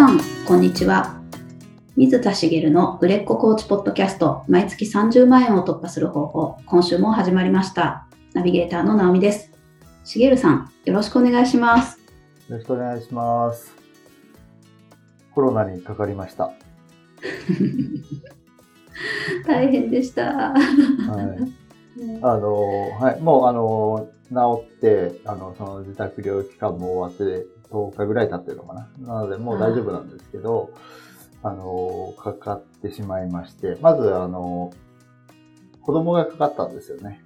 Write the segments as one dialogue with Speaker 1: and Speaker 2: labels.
Speaker 1: さん、こんにちは。水田茂の売れっ子コーチポッドキャスト、毎月30万円を突破する方法、今週も始まりました。ナビゲーターの直美です。茂さん、よろしくお願いします。
Speaker 2: よろしくお願いします。コロナにかかりました。
Speaker 1: 大変でした。
Speaker 2: はい。あの、はい、もうあの、治って、あの、その自宅療養期間も終わって10日ぐらい経ってるのかな。なので、もう大丈夫なんですけど、あの、かかってしまいまして、まず、あの、子供がかかったんですよね。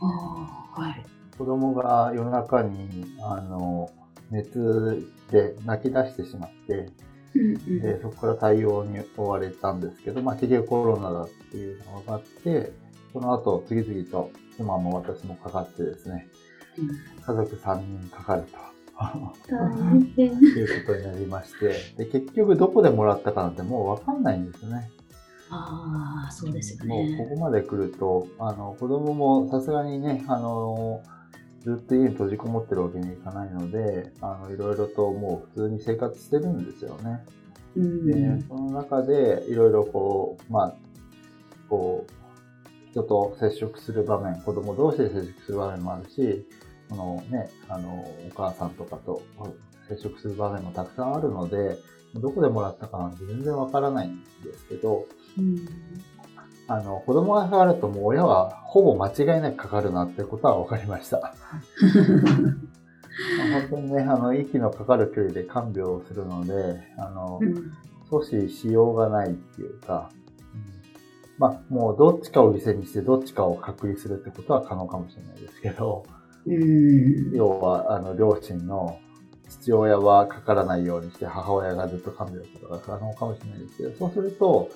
Speaker 1: はい。
Speaker 2: 子供が夜中に、あの、熱で泣き出してしまって、
Speaker 1: うんうん
Speaker 2: で、そこから対応に追われたんですけど、まあ、結局コロナだっていうのが分かって、その後、次々と妻も私もかかってですね、家族3人かかると。
Speaker 1: 大変。
Speaker 2: いうことになりまして、で、結局どこでもらったかなんてもう分かんないんですね。
Speaker 1: ああ、そうですよ
Speaker 2: もうこ
Speaker 1: ね。
Speaker 2: こまで来ると、あの、子供もさすがにね、あの、ずっと家に閉じこもってるわけにいかないので、あの、いろいろともう普通に生活してるんですよね。
Speaker 1: うん
Speaker 2: で、その中でいろいろこう、まあ、こう、人と接触する場面、子供同士で接触する場面もあるし、そのね、あの、お母さんとかと接触する場面もたくさんあるので、どこでもらったかなんて全然わからないんですけど、
Speaker 1: うん。
Speaker 2: あの、子供がかかるともう親はほぼ間違いなくかかるなってことは分かりました。まあ本当にね、あの、息のかかる距離で看病をするので、あの、
Speaker 1: うん。
Speaker 2: 阻止しようがないっていうか、うんまあ、もうどっちかを犠牲にしてどっちかを隔離するってことは可能かもしれないですけど、
Speaker 1: うん
Speaker 2: 要は、あの、両親の父親はかからないようにして母親がずっと看病することが可能かもしれないですけど、そうすると、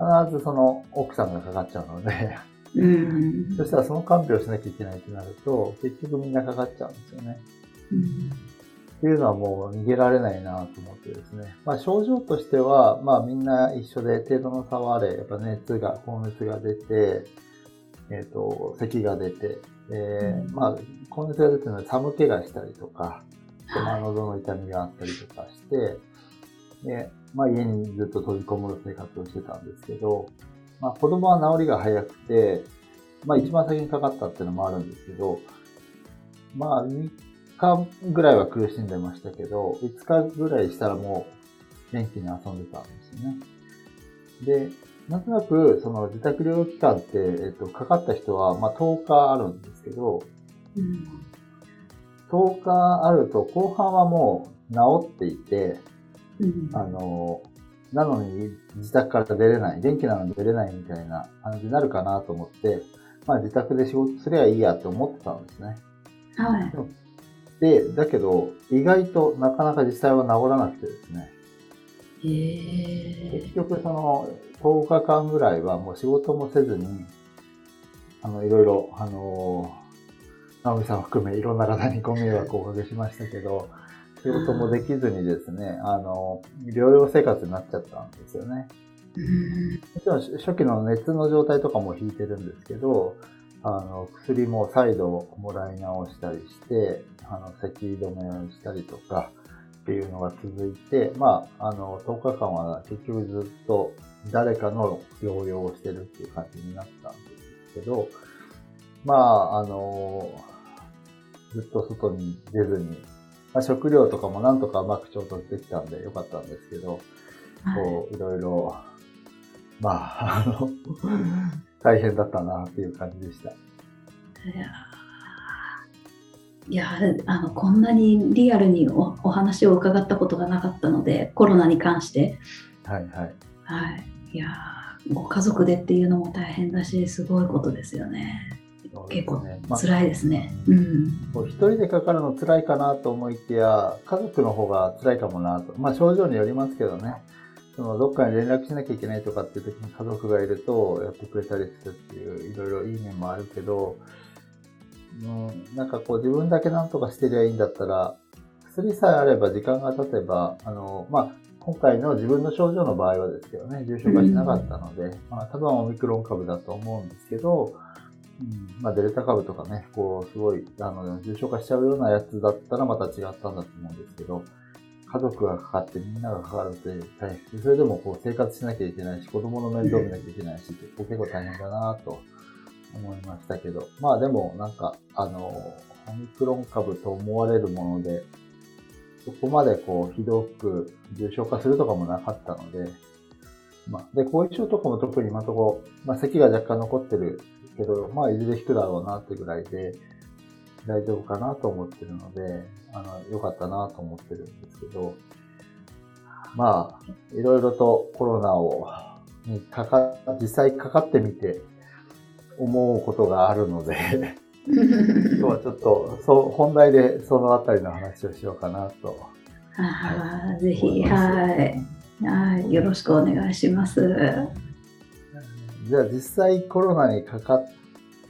Speaker 2: 必ずその奥さんがかかっちゃうので、
Speaker 1: うん
Speaker 2: そしたらその看病をしなきゃいけないってなると、結局みんなかかっちゃうんですよね。っていうのはもう逃げられないなと思ってですね。まあ症状としては、まあみんな一緒で程度の差はあれ、やっぱ熱が、高熱が出て、えっ、と、咳が出て、えー
Speaker 1: うん
Speaker 2: まあ高熱が出てるので寒気がしたりとか、
Speaker 1: はい
Speaker 2: 喉の痛みがあったりとかして、で、まあ家にずっと閉じこもる生活をしてたんですけど、まあ子供は治りが早くて、まあ一番先にかかったっていうのもあるんですけど、まあ3日ぐらいは苦しんでましたけど、5日ぐらいしたらもう元気に遊んでたんですよね。で、なんとなくその自宅療養期間って、えっと、かかった人はまあ10日あるんですけど、
Speaker 1: うん
Speaker 2: 10日あると後半はもう治っていて、
Speaker 1: うん
Speaker 2: あの、なのに自宅から出れない、元気なのに出れないみたいな感じになるかなと思って、まあ自宅で仕事すりゃいいやって思ってたんですね。
Speaker 1: はい。
Speaker 2: で、だけど意外となかなか実際は治らなくてですね、結局その10日間ぐらいはもう仕事もせずに、あの、いろいろ、あの、直美さんを含めいろんな方にご迷惑をおかけしましたけど、仕事もできずにですね、あの、療養生活になっちゃったんですよね。
Speaker 1: うん
Speaker 2: もちろん初期の熱の状態とかも引いてるんですけど、あの、薬も再度もらい直したりして、あの、咳止めをしたりとかっていうのが続いて、まあ、あの、10日間は結局ずっと誰かの療養をしてるっていう感じになったんですけど、まあ、あの、ずっと外に出ずに、まあ、食料とかもなんとかうまく調達できたんでよかったんですけど、
Speaker 1: はい
Speaker 2: こう、いろいろ、まあ、あの、大変だったなっていう感じでした。
Speaker 1: いやーいやーあのこんなにリアルにおお話を伺ったことがなかったのでコロナに関して、
Speaker 2: はいはい。
Speaker 1: はい、いやーご家族でっていうのも大変だしすごいことですよね
Speaker 2: そうです
Speaker 1: 結構
Speaker 2: ね。まあ、
Speaker 1: 辛いですね、うん
Speaker 2: こう一人でかかるの辛いかなと思いきや、家族の方が辛いかもなと。まあ症状によりますけどね。そのどっかに連絡しなきゃいけないとかっていう時に家族がいるとやってくれたりするっていういろいろいい面もあるけど、うん、なんかこう自分だけなんとかしてりゃいいんだったら、薬さえあれば時間が経てば、あの、まあ、今回の自分の症状の場合はですけどね、重症化しなかったので、まあ、多分オミクロン株だと思うんですけど、うん、まあ、デルタ株とかね、こう、すごい、あの、重症化しちゃうようなやつだったらまた違ったんだと思うんですけど、家族がかかってみんながかかると大変。それでもこう生活しなきゃいけないし、子供の面倒見なきゃいけないし、結構大変だなと思いましたけど、まあでもなんか、あの、オミクロン株と思われるもので、そこまでこうひどく重症化するとかもなかったので、まあ、で、後遺症とかも特に今とこ、まあ咳が若干残ってるけど、まあいずれ引くだろうなってぐらいで、大丈夫かなと思ってるので、あの、良かったなと思ってるんですけど、まあ、いろいろとコロナを、にかか、実際かかってみて思うことがあるので今日はちょっと、そう、本題でそのあたりの話をしようかなと。
Speaker 1: あはい、ぜひ、はい。はい。よろしくお願いします。
Speaker 2: じゃあ実際コロナにかかっ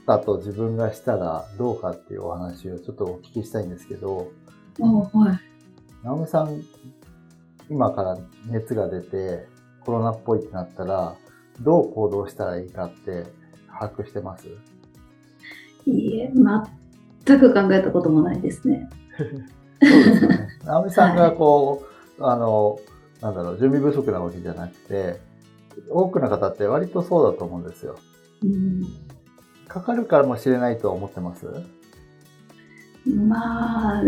Speaker 2: たと自分がしたらどうかっていうお話をちょっとお聞きしたいんですけど、
Speaker 1: はい。
Speaker 2: 直美さん、今から熱が出てコロナっぽいってなったら、どう行動したらいいかって把握してます？
Speaker 1: いいえ、全く考えたこともないですね。
Speaker 2: そうですよね。直美さんがこう、はい、あの、なんだろう、準備不足なわけじゃなくて、多くの方って割とそうだと思うんですよ。
Speaker 1: うん
Speaker 2: かかるかもしれないと思ってます？
Speaker 1: まあ、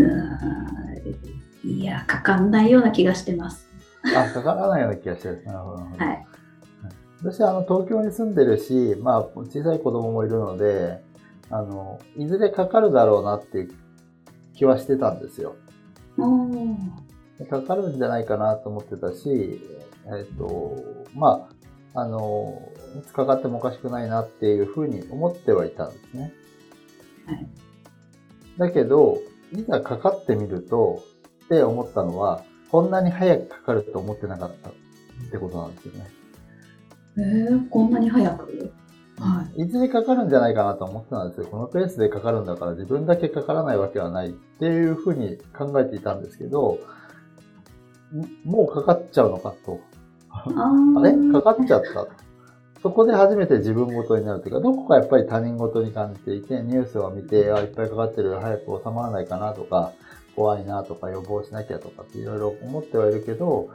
Speaker 1: いや、かかんないような気がしてます。
Speaker 2: あ、かからないような気がしてる。なるほど。
Speaker 1: はい。
Speaker 2: 私はあの東京に住んでるし、まあ、小さい子供もいるので、あの、いずれかかるだろうなっていう気はしてたんですよ。かかるんじゃないかなと思ってたし、えっ、と、まあ、あの、いつかかってもおかしくないなっていうふうに思ってはいたんですね。
Speaker 1: はい。
Speaker 2: だけど、いざかかってみると、って思ったのは、こんなに早くかかると思ってなかったってことなんですよね。
Speaker 1: えー、こんなに早く？
Speaker 2: はい。いずれかかるんじゃないかなと思ってたんですよ。このペースでかかるんだから自分だけかからないわけはないっていうふうに考えていたんですけど、もうかかっちゃうのかと。あれ？かかっちゃった。そこで初めて自分ごとになるというか、どこかやっぱり他人ごとに感じていて、ニュースを見て、あ、いっぱいかかってる、早く収まらないかなとか、怖いなとか、予防しなきゃとかっていろいろ思ってはいるけど、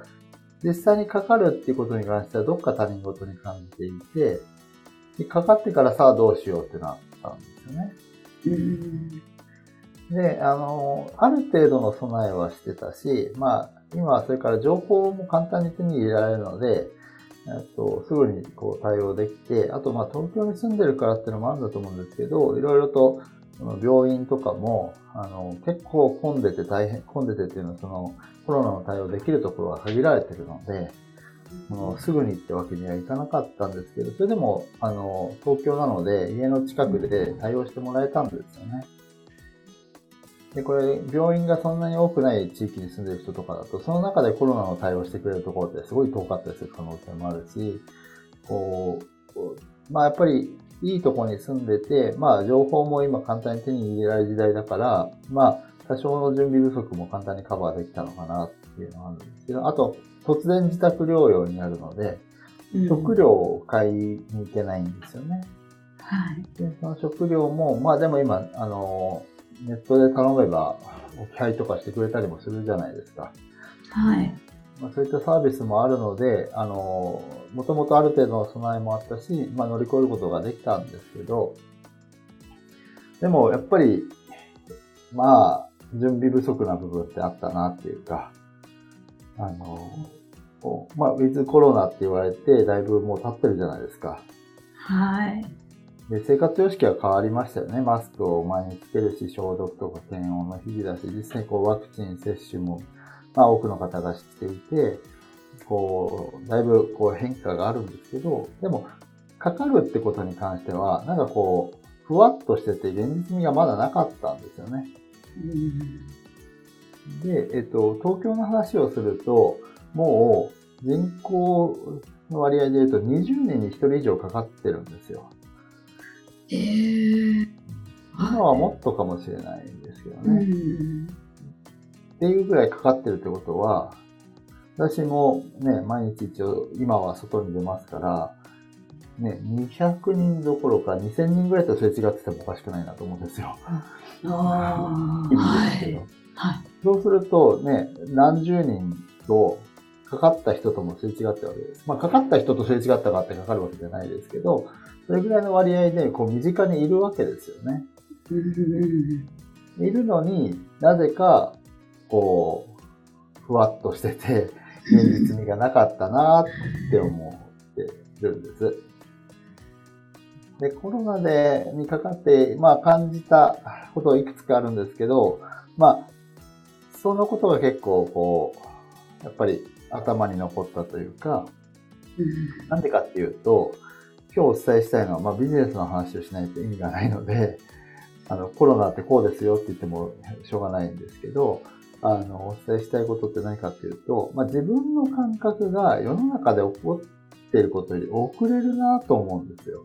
Speaker 2: 実際にかかるっていうことに関しては、どっか他人ごとに感じていて、でかかってからさあどうしようってなったんですよね。で、あの、ある程度の備えはしてたし、まあ、今はそれから情報も簡単に手に入れられるので、えっと、すぐにこう対応できて、あとまあ東京に住んでるからっていうのもあるんだと思うんですけど、いろいろと病院とかも、あの、結構混んでて大変、混んでてっていうのはそのコロナの対応できるところは限られてるので、もうすぐにってわけにはいかなかったんですけど、それでも、あの、東京なので家の近くで対応してもらえたんですよね。で、これ、病院がそんなに多くない地域に住んでる人とかだと、その中でコロナの対応してくれるところってすごい遠かったりする可能性もあるし、こう、まあやっぱりいいところに住んでて、まあ情報も今簡単に手に入れられる時代だから、まあ多少の準備不足も簡単にカバーできたのかなっていうのがあるんですけど、あと突然自宅療養になるので、食料を買いに行けないんですよね。
Speaker 1: はい。
Speaker 2: で、その食料も、まあでも今、あの、ネットで頼めば置き配とかしてくれたりもするじゃないですか。
Speaker 1: はい。
Speaker 2: まあ、そういったサービスもあるので、あの、もともとある程度の備えもあったし、まあ、乗り越えることができたんですけど、でもやっぱり、まあ、準備不足な部分ってあったなっていうか、あの、まあ、ウィズコロナって言われて、だいぶもう経ってるじゃないですか。
Speaker 1: はい。
Speaker 2: で、生活様式は変わりましたよね。マスクを前につけるし、消毒とか検温の日々だし、実際こうワクチン接種も、まあ多くの方がしていて、こう、だいぶこう変化があるんですけど、でも、かかるってことに関しては、なんかこう、ふわっとしてて現実味がまだなかったんですよね。で、えっと、東京の話をすると、もう人口の割合で言うと20人に1人以上かかってるんですよ。
Speaker 1: えー、
Speaker 2: 今はもっとかもしれないんですけどね。っていうぐらいかかってるってことは、私もね、毎日一応、今は外に出ますから、ね、200人どころか2000人ぐらいとすれ違っててもおかしくないなと思うんですよ。
Speaker 1: ああ。
Speaker 2: 意味ですけど。はい
Speaker 1: はい。
Speaker 2: そうするとね、何十人とかかった人ともすれ違ったわけです。まあ、かかった人とすれ違ったかってかかるわけじゃないですけど、それぐらいの割合でこう身近にいるわけですよね。
Speaker 1: うん
Speaker 2: いるのになぜか、こう、ふわっとしてて、現実味がなかったなって思ってるんです。で、コロナで、にかかって、まあ感じたこといくつかあるんですけど、まあ、そのことが結構こう、やっぱり頭に残ったというか、
Speaker 1: うん
Speaker 2: なんでかっていうと、今日お伝えしたいのは、まあビジネスの話をしないと意味がないので、あの、コロナってこうですよって言ってもしょうがないんですけど、あの、お伝えしたいことって何かっていうと、まあ自分の感覚が世の中で起こっていることより遅れるなと思うんですよ。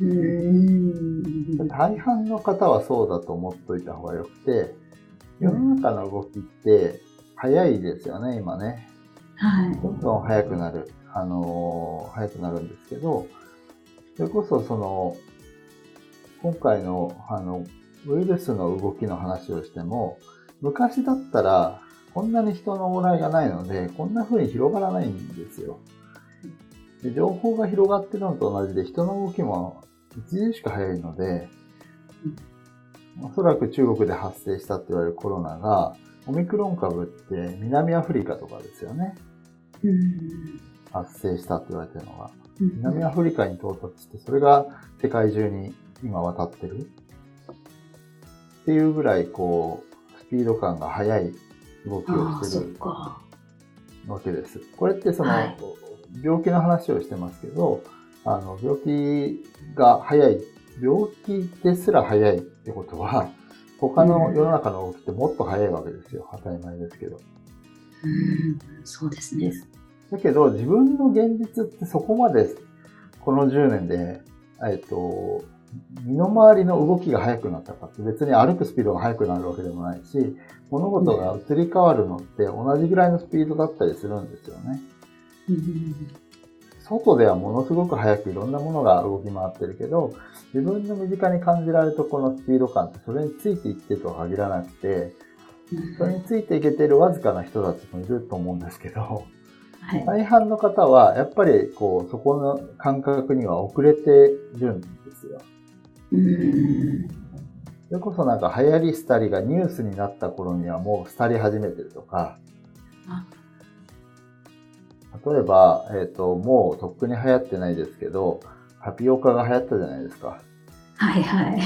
Speaker 1: うん
Speaker 2: 大半の方はそうだと思っといた方がよくて、世の中の動きって早いですよね、今ね。
Speaker 1: はい。
Speaker 2: どんどん速くなる。あのー速くなるんですけど、それこそその、今回の、あの、ウイルスの動きの話をしても、昔だったら、こんなに人の往来がないので、こんな風に広がらないんですよ。で情報が広がってるのと同じで、人の動きも著しく早いので、おそらく中国で発生したって言われるコロナが、オミクロン株って南アフリカとかですよね。発生したって言われてるのが。南アフリカに到達して、それが世界中に今渡ってる。っていうぐらい、こう、ピード感が速い動きをしてる
Speaker 1: か。
Speaker 2: わけです。これってその、
Speaker 1: はい
Speaker 2: 病気の話をしてますけど、あの、病気が早い、病気ですら早いってことは、他の世の中の動きってもっと早いわけですよ。当たり前ですけど。
Speaker 1: うんそうですね。
Speaker 2: だけど、自分の現実ってそこまで、この10年で、えっと、身の回りの動きが速くなったかって別に歩くスピードが速くなるわけでもないし、物事が移り変わるのって同じぐらいのスピードだったりするんですよね。
Speaker 1: うん
Speaker 2: 外ではものすごく速くいろんなものが動き回ってるけど、自分の身近に感じられるとこのスピード感ってそれについていってとは限らなくて、それについていけてるわずかな人たちもいると思うんですけど、
Speaker 1: はい。
Speaker 2: 大半の方は、やっぱり、こう、そこの感覚には遅れてるんですよ。
Speaker 1: うん
Speaker 2: それこそなんか流行り廃りがニュースになった頃にはもう廃り始めてるとか
Speaker 1: あ、
Speaker 2: 例えば、えっ、と、もうとっくに流行ってないですけど、タピオカが流行ったじゃないですか。
Speaker 1: はいはい。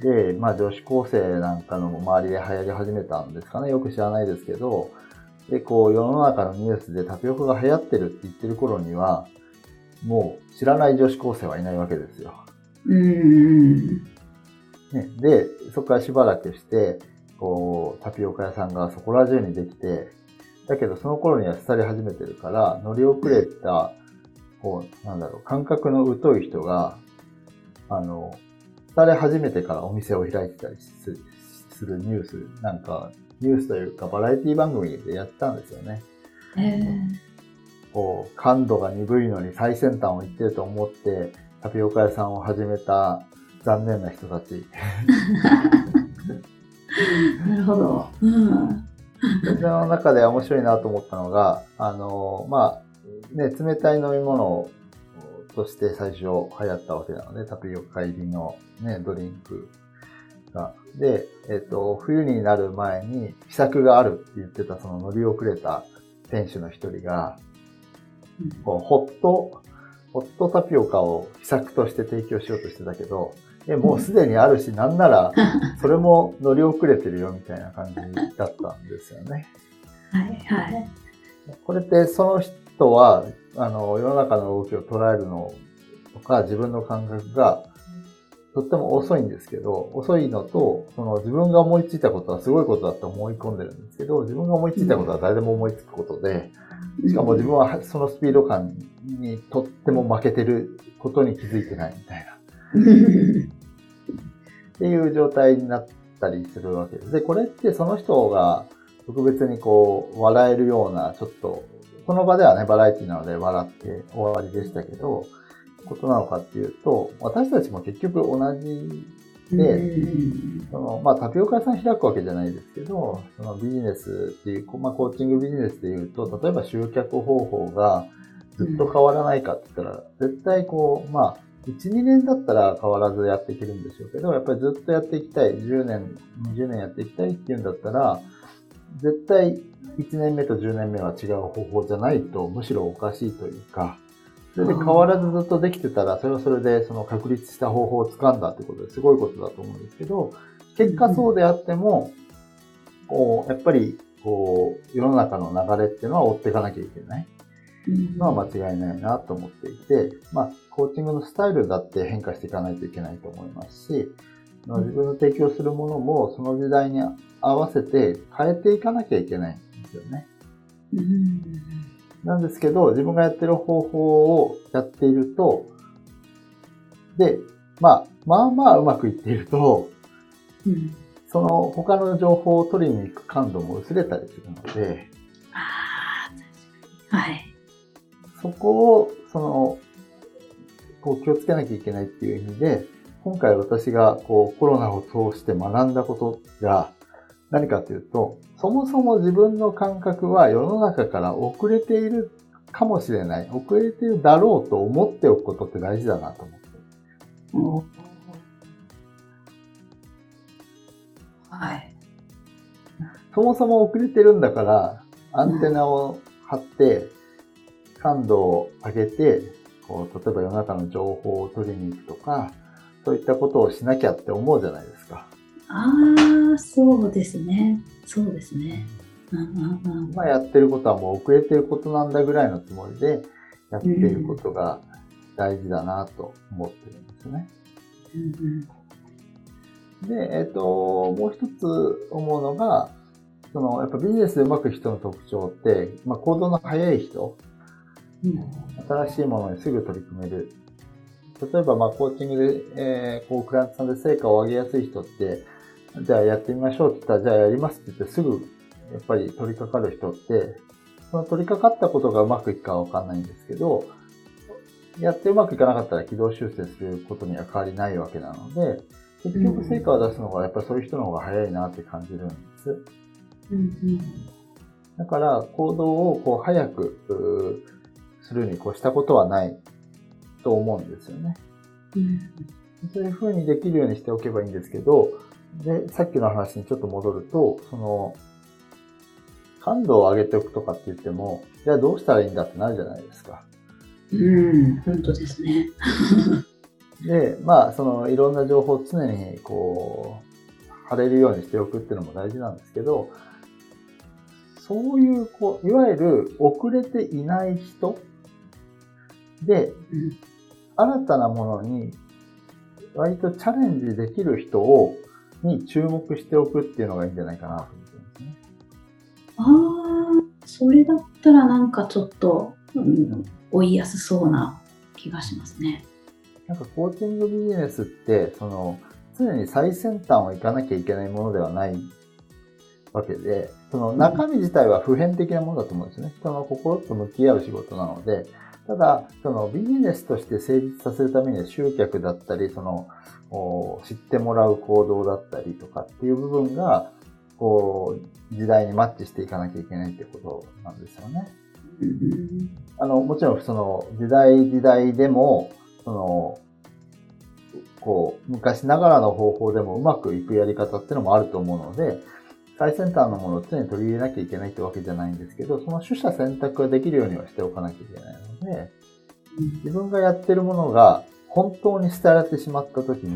Speaker 2: で、まあ女子高生なんかの周りで流行り始めたんですかね。よく知らないですけど、で、こう世の中のニュースでタピオカが流行ってるって言ってる頃には、もう知らない女子高生はいないわけですよ。
Speaker 1: うん
Speaker 2: ね、で、そこからしばらくして、こう、タピオカ屋さんがそこら中にできて、だけどその頃には廃り始めてるから、乗り遅れた、こう、なんだろう、感覚の疎い人が、あの、廃れ始めてからお店を開いてたりするニュース、なんか、ニュースというかバラエティ番組でやったんですよね。
Speaker 1: え
Speaker 2: こう、感度が鈍いのに最先端を言ってると思って、タピオカ屋さんを始めた残念な人たち。
Speaker 1: ー、なるほど。うん。
Speaker 2: その中で面白いなと思ったのが、あの、まあ、ね、冷たい飲み物として最初流行ったわけなので、タピオカ入りのね、ドリンクが。で、えっと、冬になる前に秘策があるって言ってたその乗り遅れた店主の一人が、こうホット、ホットタピオカを秘策として提供しようとしてたけど、え、もうすでにあるし、なんなら、それも乗り遅れてるよみたいな感じだったんですよね。
Speaker 1: はいはい。
Speaker 2: これってその人は、あの、世の中の動きを捉えるのとか、自分の感覚が、とっても遅いんですけど、遅いのと、その自分が思いついたことはすごいことだと思い込んでるんですけど、自分が思いついたことは誰でも思いつくことで、しかも自分はそのスピード感にとっても負けてることに気づいてないみたいな。っていう状態になったりするわけです。で、これってその人が特別にこう、笑えるような、ちょっと、その場ではね、バラエティなので笑って終わりでしたけど、ことなのかっていうと、私たちも結局同じで、そのまあ、タピオカ屋さん開くわけじゃないですけど、そのビジネスっていう、まあ、コーチングビジネスでいうと、例えば集客方法がずっと変わらないかって言ったら、絶対こう、まあ、1、2年だったら変わらずやっていけるんでしょうけど、やっぱりずっとやっていきたい、10年、20年やっていきたいっていうんだったら、絶対1年目と10年目は違う方法じゃないと、むしろおかしいというか、それで変わらずずっとできてたら、それはそれでその確立した方法を掴んだってことですごいことだと思うんですけど、結果そうであっても、こう、やっぱり、こう、世の中の流れっていうのは追っていかなきゃいけない。のは間違いないなと思っていて、まあ、コーチングのスタイルだって変化していかないといけないと思いますし、自分の提供するものもその時代に合わせて変えていかなきゃいけないんですよね。なんですけど、自分がやってる方法をやっていると、で、まあ、まあまあうまくいっていると、うん、その他の情報を取りに行く感度も薄れたりするので、
Speaker 1: ああ、はい。
Speaker 2: そこを、その、こう気をつけなきゃいけないっていう意味で、今回私がこうコロナを通して学んだことが何かというと、そもそも自分の感覚は世の中から遅れているかもしれない、遅れているだろうと思っておくことって大事だなと思って。
Speaker 1: はい。
Speaker 2: そもそも遅れてるんだから、アンテナを張って、感度を上げて、こう、例えば世の中の情報を取りに行くとか、そういったことをしなきゃって思うじゃないですか。
Speaker 1: ああ、そうですね。そうですね。
Speaker 2: 今やってることはもう遅れてることなんだぐらいのつもりでやっていることが大事だなと思ってるんですね。で、えっ、ー、と、もう一つ思うのが、その、やっぱビジネスでうまくいく人の特徴って、まあ、行動の早い人、うん、新しいものにすぐ取り組める。例えば、まあ、コーチングで、えー、こう、クライアントさんで成果を上げやすい人って、じゃあやってみましょうって言ったら、じゃあやりますって言ってすぐ、やっぱり取り掛かる人って、その取り掛かったことがうまくいくかわかんないんですけど、やってうまくいかなかったら軌道修正することには変わりないわけなので、結局成果を出すのがやっぱりそういう人の方が早いなって感じるんです。うんうん、だから行動をこう早くするにこうしたことはないと思うんですよね。うん、そういうふうにできるようにしておけばいいんですけど、で、さっきの話にちょっと戻ると、その、感度を上げておくとかって言っても、じゃあどうしたらいいんだってなるじゃないですか。
Speaker 1: うん、本当ですね。
Speaker 2: で、まあ、その、いろんな情報を常に、こう、貼れるようにしておくっていうのも大事なんですけど、そういう、こう、いわゆる遅れていない人で、新たなものに割とチャレンジできる人を、に注目しておくっていうのがいいんじゃないかなと思ってますね。
Speaker 1: ああ、それだったらなんかちょっと、うん、追いやすそうな気がしますね。
Speaker 2: なんかコーチングビジネスって、その、常に最先端を行かなきゃいけないものではないわけで、その中身自体は普遍的なものだと思うんですね。人の心と向き合う仕事なので、ただ、そのビジネスとして成立させるためには集客だったり、その、知ってもらう行動だったりとかっていう部分が、こう、時代にマッチしていかなきゃいけないってことなんですよね。あの、もちろんその時代時代でも、その、こう、昔ながらの方法でもうまくいくやり方っていうのもあると思うので、最先端のものを常に取り入れなきゃいけないってわけじゃないんですけど、その取捨選択ができるようにはしておかなきゃいけないので、自分がやってるものが本当に捨てられてしまった時に、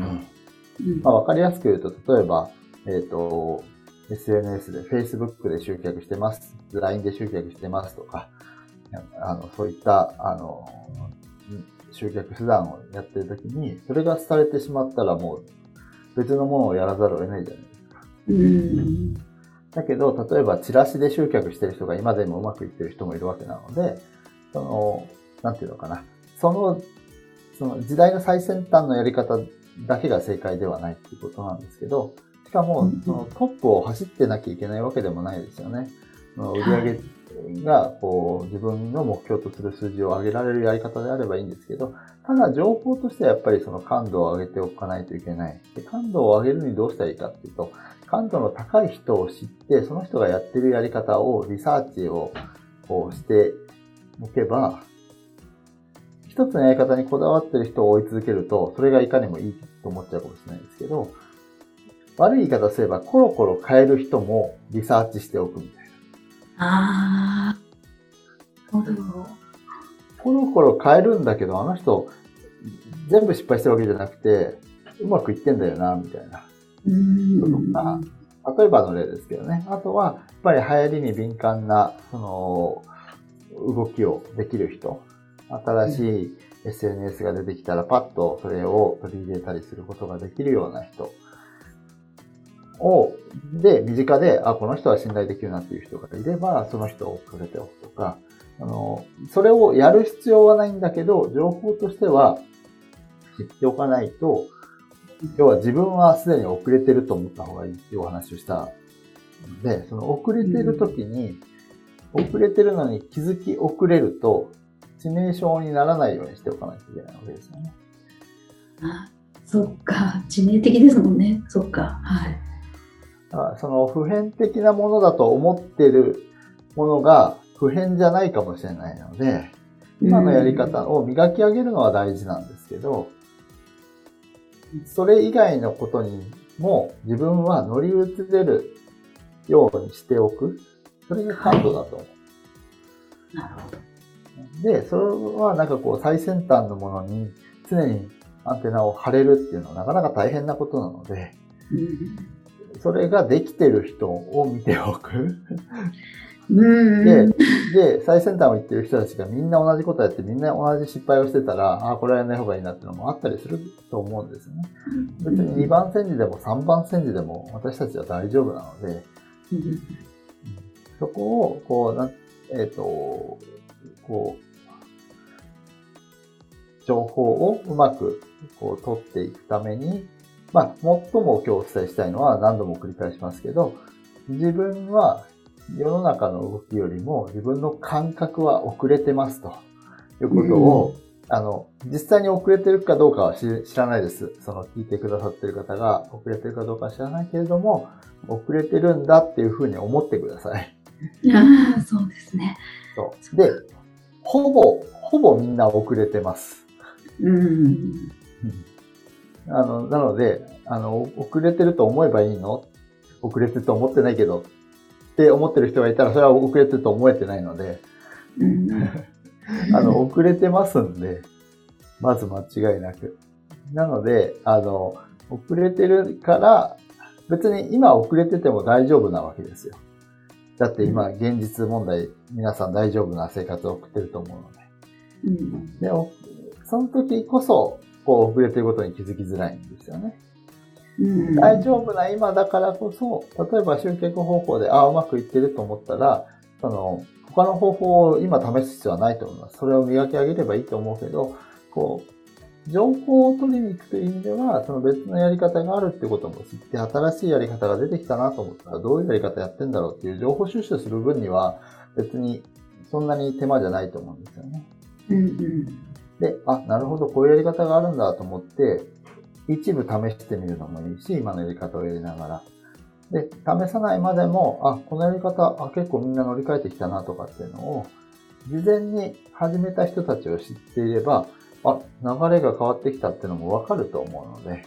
Speaker 2: まあ、わかりやすく言うと、例えば、えっ、ー、と、SNS で、Facebook で集客してます、LINE で集客してますとか、あの、そういった、あの、集客手段をやってる時に、それが廃れてしまったらもう別のものをやらざるを得ないじゃないですか。うんだけど、例えばチラシで集客してる人が今でもうまくいってる人もいるわけなので、その、なんていうのかな。その、その時代の最先端のやり方だけが正解ではないっていうことなんですけど、しかも、そのトップを走ってなきゃいけないわけでもないですよね。売上が、こう、自分の目標とする数字を上げられるやり方であればいいんですけど、ただ情報としてはやっぱりその感度を上げておかないといけない。で感度を上げるにどうしたらいいかっていうと、感度の高い人を知って、その人がやってるやり方をリサーチをこうしておけば、一つのやり方にこだわってる人を追い続けると、それがいかにもいいと思っちゃうかもしれないですけど、悪い言い方すれば、コロコロ変える人もリサーチしておくみたい
Speaker 1: な。ああ。なるほど。
Speaker 2: コロコロ変えるんだけど、あの人、全部失敗してるわけじゃなくて、うまくいってんだよな、みたいな。
Speaker 1: うん
Speaker 2: とか、例えばの例ですけどね。あとは、やっぱり流行りに敏感な、その、動きをできる人。新しい SNS が出てきたらパッとそれを取り入れたりすることができるような人。を、で、身近で、あ、この人は信頼できるなっていう人がいれば、その人をかけておくとか、あの、それをやる必要はないんだけど、情報としては知っておかないと、要は自分はすでに遅れてると思った方がいいっていうお話をしたので、その遅れてる時に、遅れてるのに気づき遅れると、致命傷にならないようにしておかないといけないわけですよね。
Speaker 1: あ、そっか。致命的ですもんね。そっか。はい。
Speaker 2: その普遍的なものだと思ってるものが普遍じゃないかもしれないので、今のやり方を磨き上げるのは大事なんですけど、それ以外のことにも自分は乗り移れるようにしておく。それが感度だと思
Speaker 1: う。なるほど。
Speaker 2: で、それはなんかこう最先端のものに常にアンテナを張れるっていうのはなかなか大変なことなので、それができてる人を見ておく。で、で、最先端を言ってる人たちがみんな同じことやってみんな同じ失敗をしてたら、ああ、これはやらない方がいいなっていうのもあったりすると思うんですよね。別に2番煎じでも3番煎じでも私たちは大丈夫なので、そこを、こう、なえっ、ー、と、こう、情報をうまくこう取っていくために、まあ、最も今日お伝えしたいのは何度も繰り返しますけど、自分は世の中の動きよりも自分の感覚は遅れてますということを、うん、あの、実際に遅れてるかどうかは知らないです。その聞いてくださってる方が遅れてるかどうかは知らないけれども、遅れてるんだっていうふうに思ってください。
Speaker 1: ああ、そうですね。
Speaker 2: そう。で、ほぼ、ほぼみんな遅れてます。
Speaker 1: うん。
Speaker 2: あの、なので、あの、遅れてると思えばいいの？遅れてると思ってないけどって思ってる人がいたら、それは遅れてると思えてないので、
Speaker 1: うん、
Speaker 2: あの、遅れてますんで、まず間違いなく。なので、あの、遅れてるから、別に今遅れてても大丈夫なわけですよ。だって今、現実問題、皆さん大丈夫な生活を送ってると思うので。
Speaker 1: うん、
Speaker 2: で、その時こそ、こう、遅れてることに気づきづらいんですよね。
Speaker 1: うん、
Speaker 2: 大丈夫な今だからこそ、例えば集客方法で、ああ、うまくいってると思ったら、その、他の方法を今試す必要はないと思います。それを磨き上げればいいと思うけど、こう、情報を取りに行くという意味では、その別のやり方があるってことも知って、新しいやり方が出てきたなと思ったら、どういうやり方やってんだろうっていう情報収集する分には、別にそんなに手間じゃないと思うんですよね。
Speaker 1: うんうん。
Speaker 2: で、あ、なるほど、こういうやり方があるんだと思って、一部試してみるのもいいし、今のやり方をやりながら。で、試さないまでも、あ、このやり方、あ、結構みんな乗り換えてきたなとかっていうのを、事前に始めた人たちを知っていれば、あ、流れが変わってきたっていうのもわかると思うので、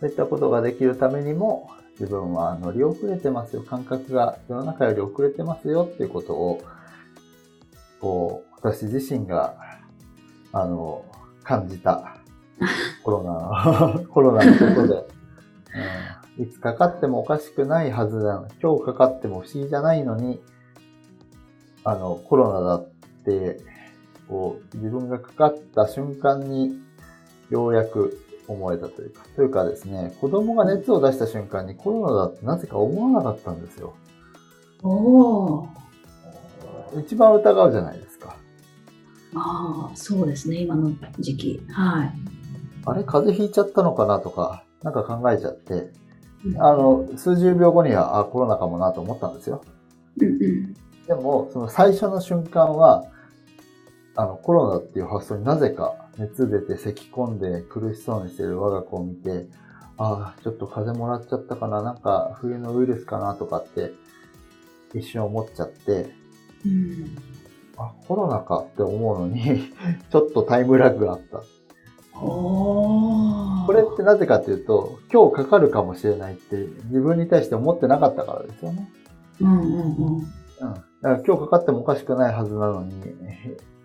Speaker 2: そういったことができるためにも、自分は乗り遅れてますよ、感覚が世の中より遅れてますよっていうことを、こう、私自身が、あの、感じたコロナ、コロナのことで、うん、いつかかってもおかしくないはずなの。今日かかっても不思議じゃないのに、あの、コロナだって、こう、自分がかかった瞬間に、ようやく思えたというか、というかですね、子供が熱を出した瞬間にコロナだってなぜか思わなかったんですよ。
Speaker 1: お
Speaker 2: 一番疑うじゃないですか。
Speaker 1: ああ、そうですね、今の時期。はい。
Speaker 2: あれ、風邪ひいちゃったのかなとか、なんか考えちゃって、あの、数十秒後には、あ、コロナかもなと思ったんですよ。でも、その最初の瞬間は、あの、コロナっていう発想になぜか熱出て咳き込んで苦しそうにしてる我が子を見て、ああ、ちょっと風邪もらっちゃったかな、なんか冬のウイルスかなとかって一瞬思っちゃって、
Speaker 1: うん。
Speaker 2: あ、コロナかって思うのに、ちょっとタイムラグがあった。これってなぜかというと、今日かかるかもしれないって自分に対して思ってなかったからですよね。
Speaker 1: うんうんうん。
Speaker 2: うん。だから今日かかってもおかしくないはずなのに、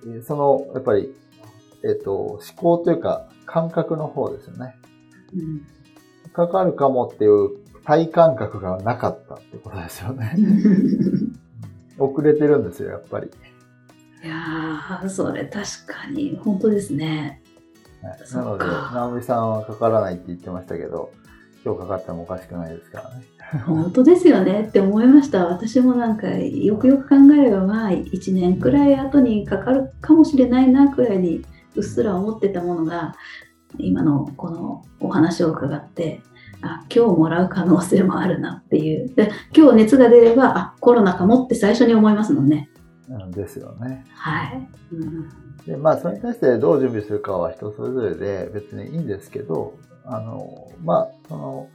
Speaker 2: えその、やっぱり、えっ、と、思考というか、感覚の方ですよね。
Speaker 1: うん
Speaker 2: かかるかもっていう体感覚がなかったってことですよね。遅れてるんですよ、やっぱり。
Speaker 1: いやー、それ確かに、本当ですね。
Speaker 2: なので、
Speaker 1: か
Speaker 2: 直美さんはかからないって言ってましたけど、今日かかってもおかしくないですからね。
Speaker 1: 本当ですよねって思いました。私もなんか、よくよく考えれば、まあ、1年くらい後にかかるかもしれないな、くらいにうっすら思ってたものが、今のこのお話を伺って、あ今日もらう可能性もあるなっていう。で今日熱が出れば、あコロナかもって最初に思いますもんね。
Speaker 2: うんですよね。
Speaker 1: はい。うん
Speaker 2: で、まあ、それに対してどう準備するかは人それぞれで別にいいんですけど、あの、まあ、その、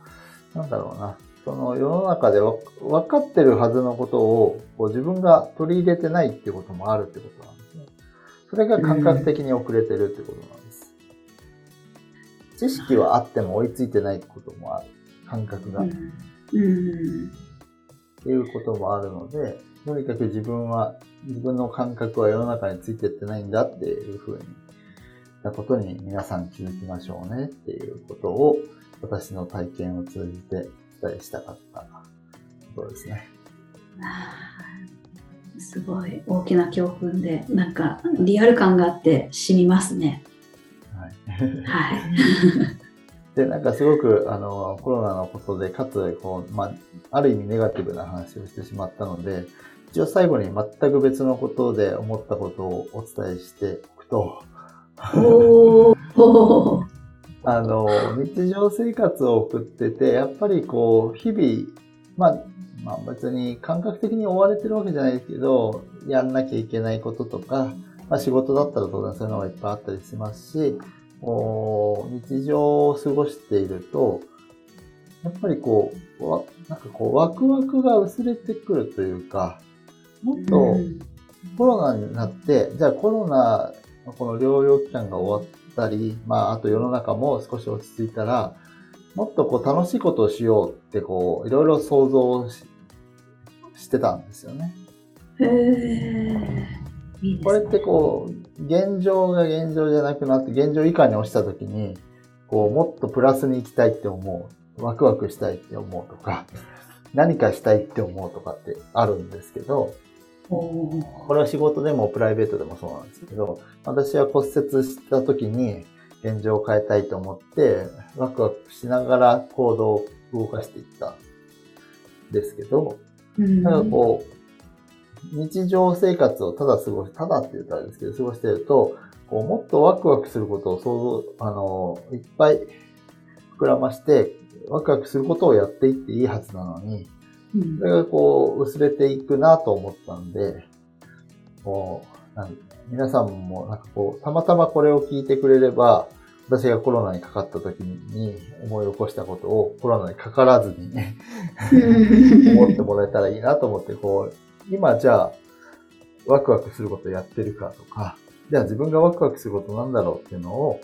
Speaker 2: なんだろうな、その世の中でわ分かってるはずのことをこう自分が取り入れてないっていうこともあるってことなんですね。それが感覚的に遅れてるってことなんです。知識はあっても追いついてないこともある。感覚が。っ
Speaker 1: うんうん
Speaker 2: ていうこともあるので、とにかく自分は、自分の感覚は世の中についてってないんだっていうふうに、なことに皆さん気づきましょうねっていうことを私の体験を通じてお伝えしたかったことですね。
Speaker 1: すごい大きな教訓で、なんかリアル感があって染みますね。
Speaker 2: はい。
Speaker 1: はい。
Speaker 2: で、なんかすごく、あの、コロナのことで、かつ、こう、まあ、ある意味ネガティブな話をしてしまったので、一応最後に全く別のことで思ったことをお伝えしておくと、あの、日常生活を送ってて、やっぱりこう、日々、まあ、まあ別に感覚的に追われてるわけじゃないですけど、やんなきゃいけないこととか、まあ仕事だったら当然そういうのがいっぱいあったりしますし、こう日常を過ごしていると、やっぱりこう、わなんかこう、ワクワクが薄れてくるというか、もっと、
Speaker 1: うん
Speaker 2: コロナになって、じゃあコロナのこの療養期間が終わったり、まあ、あと世の中も少し落ち着いたら、もっとこう楽しいことをしようってこう、いろいろ想像ししてたんですよね。
Speaker 1: へえ。いいね
Speaker 2: これってこう、現状が現状じゃなくなって、現状以下に落ちた時に、こう、もっとプラスに行きたいって思う。ワクワクしたいって思うとか、何かしたいって思うとかってあるんですけど、これは仕事でもプライベートでもそうなんですけど、私は骨折した時に現状を変えたいと思って、ワクワクしながら行動を動かしていったんですけど、
Speaker 1: うん。
Speaker 2: なんかこう、日常生活をただ過ごし、ただって言ったらですけど、過ごしてると、こうもっとワクワクすることを想像、あの、いっぱい膨らまして、ワクワクすることをやっていっていいはずなのに、
Speaker 1: うん
Speaker 2: それがこう、薄れていくなと思ったんで、こう、なん皆さんもなんかこう、たまたまこれを聞いてくれれば、私がコロナにかかった時に思い起こしたことをコロナにかからずにね、思ってもらえたらいいなと思って、こう、今じゃあ、ワクワクすることやってるかとか、じゃあ自分がワクワクすることなんだろうっていうのを、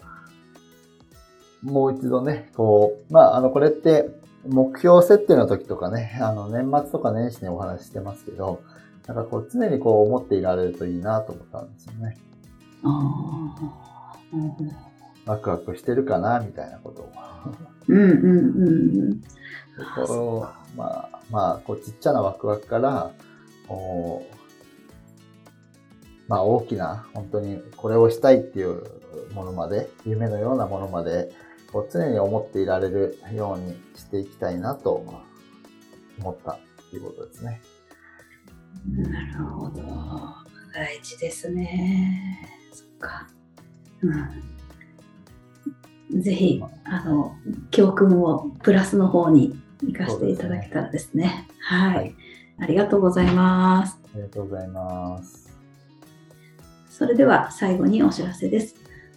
Speaker 2: もう一度ね、こう、まあ、あの、これって、目標設定の時とかね、あの、年末とか年始にお話ししてますけど、なんかこう、常にこう思っていられるといいなと思ったんですよね。
Speaker 1: あーうん
Speaker 2: ワクワクしてるかなみたいなことを。
Speaker 1: うんうんうんあ
Speaker 2: こうまあ、まあ、こうちっちゃなワクワクから、こうまあ大きな、本当にこれをしたいっていうものまで、夢のようなものまで、こう常に思っていられるようにしていきたいなと思ったっていうことですね。
Speaker 1: なるほど。大事ですね。そっか。うん。ぜひ、あの、教訓をプラスの方に生かしていただけたらですね。はい。
Speaker 2: はい
Speaker 1: ありがとうございます。
Speaker 2: ありがとうございます。
Speaker 1: それでは最後にお知らせです。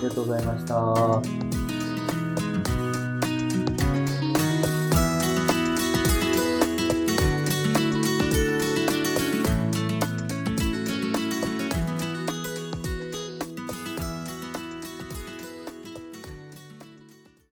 Speaker 2: ありがとうございました。